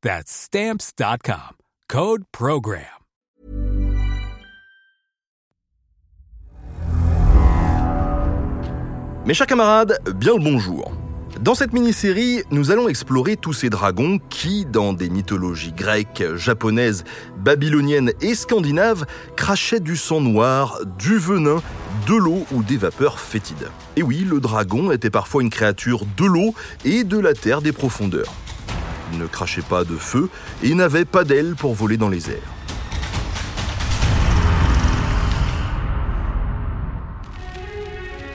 That's Stamps.com. Code Program. Mes chers camarades, bien le bonjour. Dans cette mini-série, nous allons explorer tous ces dragons qui, dans des mythologies grecques, japonaises, babyloniennes et scandinaves, crachaient du sang noir, du venin, de l'eau ou des vapeurs fétides. Et oui, le dragon était parfois une créature de l'eau et de la terre des profondeurs. Il ne crachait pas de feu et n'avait pas d'ailes pour voler dans les airs.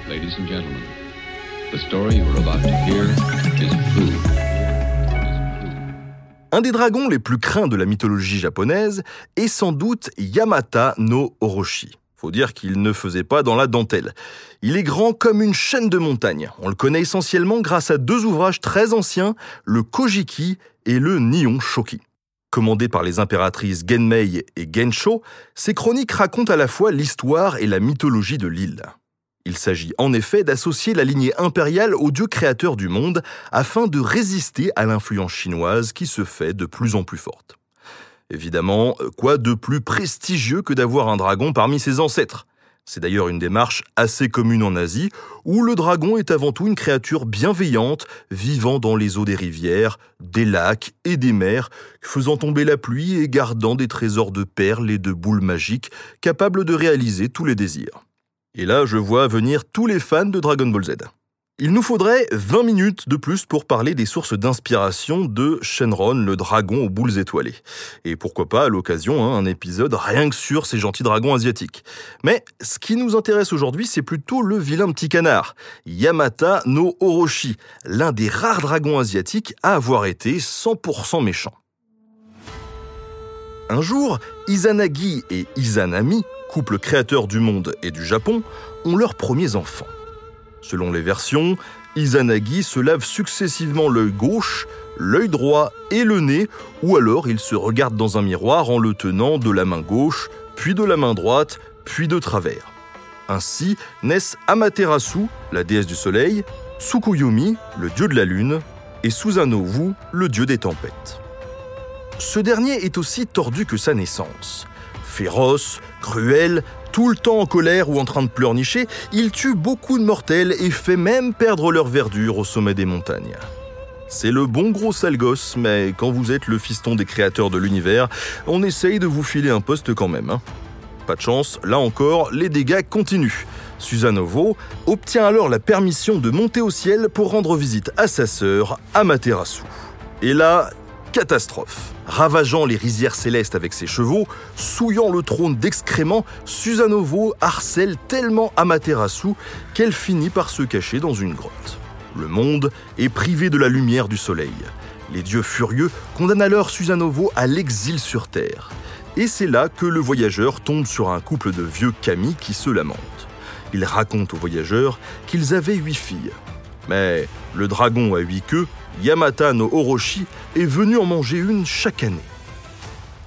Ladies and gentlemen, the story you are about to hear is true. Un des dragons les plus craints de la mythologie japonaise est sans doute Yamata no Orochi. Faut dire qu'il ne faisait pas dans la dentelle. Il est grand comme une chaîne de montagnes. On le connaît essentiellement grâce à deux ouvrages très anciens, le Kojiki et le Nihon Shoki. Commandés par les impératrices Genmei et Gensho, ces chroniques racontent à la fois l'histoire et la mythologie de l'île. Il s'agit en effet d'associer la lignée impériale au dieu créateur du monde afin de résister à l'influence chinoise qui se fait de plus en plus forte. Évidemment, quoi de plus prestigieux que d'avoir un dragon parmi ses ancêtres? C'est d'ailleurs une démarche assez commune en Asie, où le dragon est avant tout une créature bienveillante, vivant dans les eaux des rivières, des lacs et des mers, faisant tomber la pluie et gardant des trésors de perles et de boules magiques, capables de réaliser tous les désirs. Et là, je vois venir tous les fans de Dragon Ball Z. Il nous faudrait 20 minutes de plus pour parler des sources d'inspiration de Shenron, le dragon aux boules étoilées. Et pourquoi pas, à l'occasion, hein, un épisode rien que sur ces gentils dragons asiatiques. Mais ce qui nous intéresse aujourd'hui, c'est plutôt le vilain petit canard, Yamata no Orochi, l'un des rares dragons asiatiques à avoir été 100% méchant. Un jour, Izanagi et Izanami, couple créateur du monde et du Japon, ont leurs premiers enfants. Selon les versions, Izanagi se lave successivement l'œil gauche, l'œil droit et le nez, ou alors il se regarde dans un miroir en le tenant de la main gauche, puis de la main droite, puis de travers. Ainsi naissent Amaterasu, la déesse du soleil, Tsukuyomi, le dieu de la lune, et Susanoo-wu, le dieu des tempêtes. Ce dernier est aussi tordu que sa naissance. Féroce, cruel, tout le temps en colère ou en train de pleurnicher, il tue beaucoup de mortels et fait même perdre leur verdure au sommet des montagnes. C'est le bon gros sale gosse, mais quand vous êtes le fiston des créateurs de l'univers, on essaye de vous filer un poste quand même. hein. Pas de chance, là encore, les dégâts continuent. Susanovo obtient alors la permission de monter au ciel pour rendre visite à sa sœur, Amaterasu. Et là, catastrophe. Ravageant les rizières célestes avec ses chevaux, souillant le trône d'excréments, Susanovo harcèle tellement Amaterasu qu'elle finit par se cacher dans une grotte. Le monde est privé de la lumière du soleil. Les dieux furieux condamnent alors Susanovo à l'exil sur Terre. Et c'est là que le voyageur tombe sur un couple de vieux kami qui se lamentent. Ils racontent aux voyageurs qu'ils avaient huit filles. Mais le dragon à huit queues, Yamata no Orochi, est venu en manger une chaque année.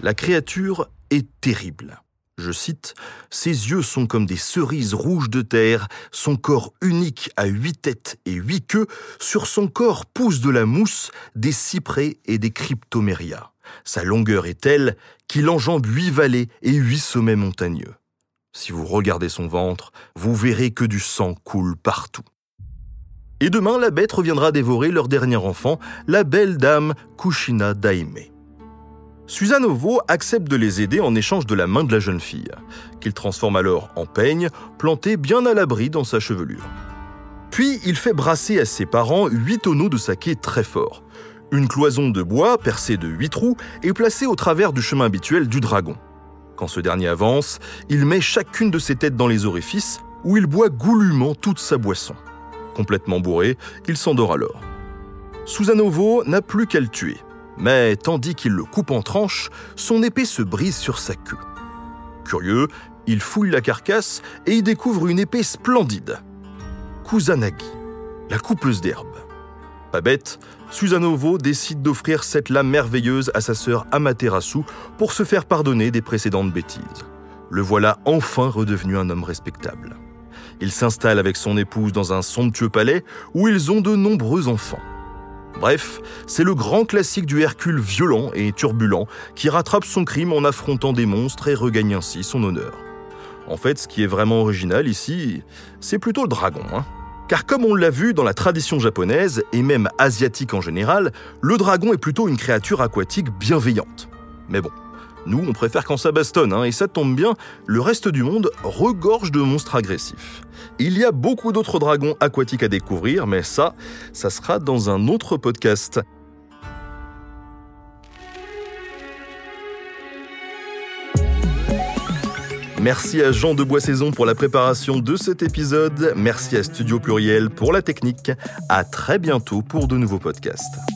La créature est terrible. Je cite, Ses yeux sont comme des cerises rouges de terre, son corps unique a huit têtes et huit queues, sur son corps pousse de la mousse, des cyprès et des cryptomérias. Sa longueur est telle qu'il enjambe huit vallées et huit sommets montagneux. Si vous regardez son ventre, vous verrez que du sang coule partout. Et demain, la bête reviendra dévorer leur dernier enfant, la belle dame Kushina Daime. Susanovo accepte de les aider en échange de la main de la jeune fille, qu'il transforme alors en peigne, planté bien à l'abri dans sa chevelure. Puis il fait brasser à ses parents huit tonneaux de saké très forts. Une cloison de bois percée de huit trous est placée au travers du chemin habituel du dragon. Quand ce dernier avance, il met chacune de ses têtes dans les orifices où il boit goulûment toute sa boisson. Complètement bourré, il s'endort alors. Susanovo n'a plus qu'à le tuer, mais tandis qu'il le coupe en tranches, son épée se brise sur sa queue. Curieux, il fouille la carcasse et y découvre une épée splendide. Kusanagi, la coupeuse d'herbe. Pas bête, Susanovo décide d'offrir cette lame merveilleuse à sa sœur Amaterasu pour se faire pardonner des précédentes bêtises. Le voilà enfin redevenu un homme respectable. Il s'installe avec son épouse dans un somptueux palais où ils ont de nombreux enfants. Bref, c'est le grand classique du Hercule violent et turbulent qui rattrape son crime en affrontant des monstres et regagne ainsi son honneur. En fait, ce qui est vraiment original ici, c'est plutôt le dragon. Hein. Car comme on l'a vu dans la tradition japonaise, et même asiatique en général, le dragon est plutôt une créature aquatique bienveillante. Mais bon, nous, on préfère quand ça bastonne, hein, et ça tombe bien, le reste du monde regorge de monstres agressifs. Il y a beaucoup d'autres dragons aquatiques à découvrir, mais ça, ça sera dans un autre podcast. Merci à Jean de Boissaison pour la préparation de cet épisode. Merci à Studio Pluriel pour la technique. À très bientôt pour de nouveaux podcasts.